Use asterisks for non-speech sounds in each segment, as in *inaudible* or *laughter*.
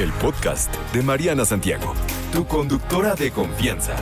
el podcast de Mariana Santiago, tu conductora de confianza.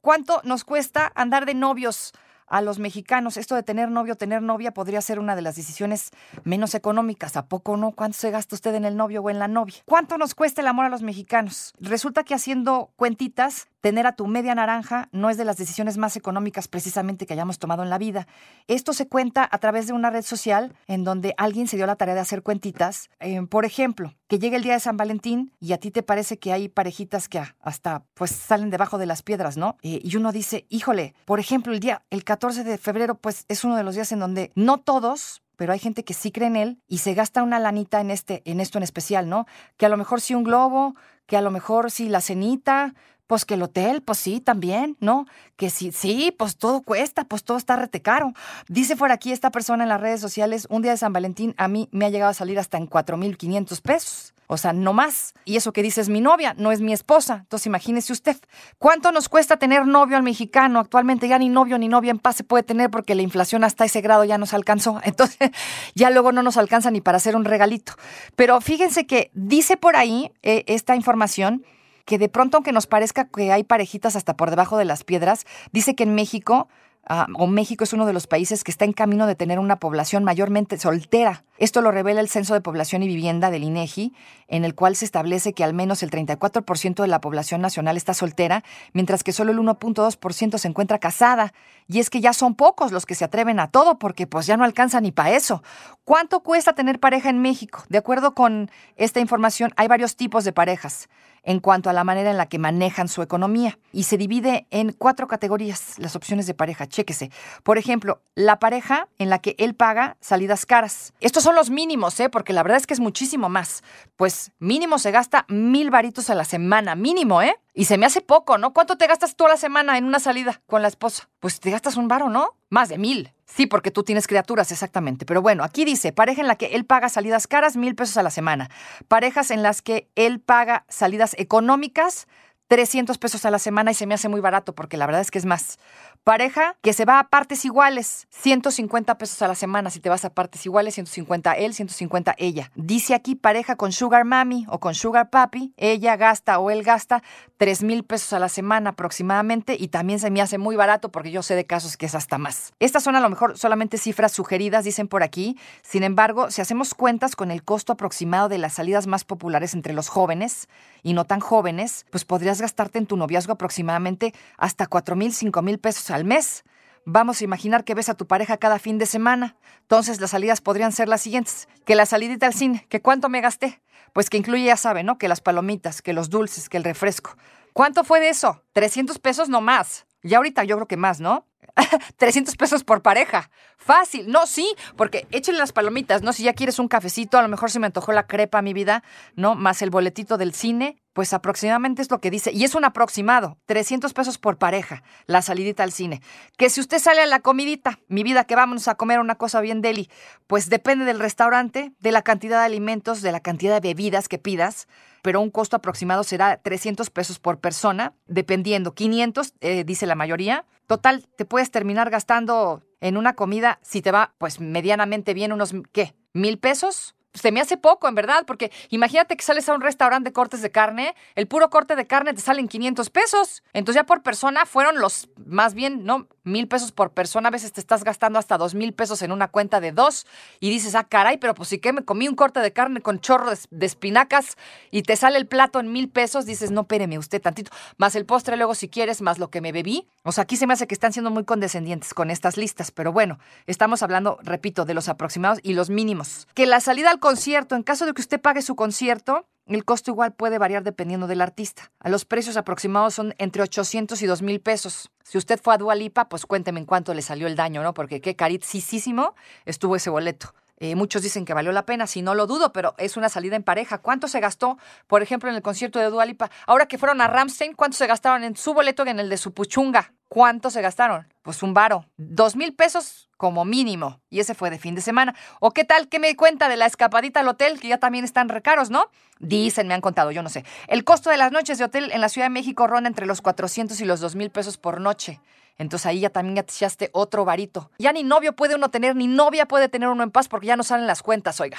¿Cuánto nos cuesta andar de novios? a los mexicanos. Esto de tener novio, tener novia podría ser una de las decisiones menos económicas. ¿A poco no? ¿Cuánto se gasta usted en el novio o en la novia? ¿Cuánto nos cuesta el amor a los mexicanos? Resulta que haciendo cuentitas, tener a tu media naranja no es de las decisiones más económicas precisamente que hayamos tomado en la vida. Esto se cuenta a través de una red social en donde alguien se dio la tarea de hacer cuentitas. Eh, por ejemplo, que llegue el día de San Valentín y a ti te parece que hay parejitas que hasta pues salen debajo de las piedras, ¿no? Eh, y uno dice, híjole, por ejemplo, el día, el 14 de febrero, pues es uno de los días en donde no todos, pero hay gente que sí cree en él y se gasta una lanita en este, en esto en especial, ¿no? Que a lo mejor sí un globo, que a lo mejor sí la cenita, pues que el hotel, pues sí, también, ¿no? Que sí, sí, pues todo cuesta, pues todo está rete caro. Dice por aquí esta persona en las redes sociales, un día de San Valentín a mí me ha llegado a salir hasta en 4.500 pesos. O sea, no más. Y eso que dice es mi novia, no es mi esposa. Entonces imagínese usted, ¿cuánto nos cuesta tener novio al mexicano? Actualmente ya ni novio ni novia en paz se puede tener porque la inflación hasta ese grado ya nos alcanzó. *laughs* Entonces ya luego no nos alcanza ni para hacer un regalito. Pero fíjense que dice por ahí eh, esta información que de pronto, aunque nos parezca que hay parejitas hasta por debajo de las piedras, dice que en México Ah, o México es uno de los países que está en camino de tener una población mayormente soltera. Esto lo revela el Censo de Población y Vivienda del INEGI, en el cual se establece que al menos el 34% de la población nacional está soltera, mientras que solo el 1.2% se encuentra casada. Y es que ya son pocos los que se atreven a todo porque pues ya no alcanza ni para eso. ¿Cuánto cuesta tener pareja en México? De acuerdo con esta información, hay varios tipos de parejas en cuanto a la manera en la que manejan su economía. Y se divide en cuatro categorías las opciones de pareja. Chéquese. Por ejemplo, la pareja en la que él paga salidas caras. Estos son los mínimos, ¿eh? Porque la verdad es que es muchísimo más. Pues mínimo se gasta mil varitos a la semana. Mínimo, ¿eh? Y se me hace poco, ¿no? ¿Cuánto te gastas toda la semana en una salida con la esposa? Pues te gastas un varo, ¿no? Más de mil. Sí, porque tú tienes criaturas, exactamente. Pero bueno, aquí dice, pareja en la que él paga salidas caras, mil pesos a la semana. Parejas en las que él paga salidas económicas, 300 pesos a la semana y se me hace muy barato porque la verdad es que es más. Pareja que se va a partes iguales, 150 pesos a la semana si te vas a partes iguales, 150 él, 150 ella. Dice aquí pareja con sugar mami o con sugar papi, ella gasta o él gasta 3 mil pesos a la semana aproximadamente y también se me hace muy barato porque yo sé de casos que es hasta más. Estas son a lo mejor solamente cifras sugeridas, dicen por aquí. Sin embargo, si hacemos cuentas con el costo aproximado de las salidas más populares entre los jóvenes y no tan jóvenes, pues podrías gastarte en tu noviazgo aproximadamente hasta 4 mil, 5 mil pesos al mes. Vamos a imaginar que ves a tu pareja cada fin de semana. Entonces las salidas podrían ser las siguientes. Que la salidita al cine, que cuánto me gasté. Pues que incluye, ya sabe, ¿no? Que las palomitas, que los dulces, que el refresco. ¿Cuánto fue de eso? 300 pesos no más. Ya ahorita yo creo que más, ¿no? *laughs* 300 pesos por pareja. Fácil. No, sí, porque échenle las palomitas, ¿no? Si ya quieres un cafecito, a lo mejor se me antojó la crepa, mi vida, ¿no? Más el boletito del cine, pues aproximadamente es lo que dice. Y es un aproximado, 300 pesos por pareja, la salidita al cine. Que si usted sale a la comidita, mi vida, que vámonos a comer una cosa bien deli, pues depende del restaurante, de la cantidad de alimentos, de la cantidad de bebidas que pidas, pero un costo aproximado será 300 pesos por persona, dependiendo. 500, eh, dice la mayoría. Total, te puedes terminar gastando en una comida, si te va pues medianamente bien, unos, ¿qué? ¿Mil pesos? Se me hace poco, en verdad, porque imagínate que sales a un restaurante de cortes de carne, el puro corte de carne te salen 500 pesos. Entonces ya por persona fueron los, más bien, ¿no? Mil pesos por persona. A veces te estás gastando hasta dos mil pesos en una cuenta de dos y dices, ah, caray, pero pues si que me comí un corte de carne con chorro de, espinacas y te sale el plato en mil pesos, dices, no, péreme usted tantito. Más el postre luego si quieres, más lo que me bebí. O sea, aquí se me hace que están siendo muy condescendientes con estas listas, pero bueno, estamos hablando, repito, de los aproximados y los mínimos. Que la salida al concierto, en caso de que usted pague su concierto, el costo igual puede variar dependiendo del artista. A los precios aproximados son entre 800 y 2 mil pesos. Si usted fue a Dualipa, pues cuénteme en cuánto le salió el daño, ¿no? Porque qué carísimo estuvo ese boleto. Eh, muchos dicen que valió la pena, si no lo dudo, pero es una salida en pareja. ¿Cuánto se gastó, por ejemplo, en el concierto de Dualipa? Ahora que fueron a Ramstein, ¿cuánto se gastaron en su boleto y en el de su puchunga? ¿Cuánto se gastaron? Pues un varo. Dos mil pesos como mínimo. Y ese fue de fin de semana. ¿O qué tal? ¿Qué me cuenta de la escapadita al hotel? Que ya también están recaros, ¿no? Dicen, me han contado, yo no sé. El costo de las noches de hotel en la Ciudad de México ronda entre los 400 y los dos mil pesos por noche. Entonces ahí ya también ya te echaste otro varito. Ya ni novio puede uno tener, ni novia puede tener uno en paz porque ya no salen las cuentas, oiga.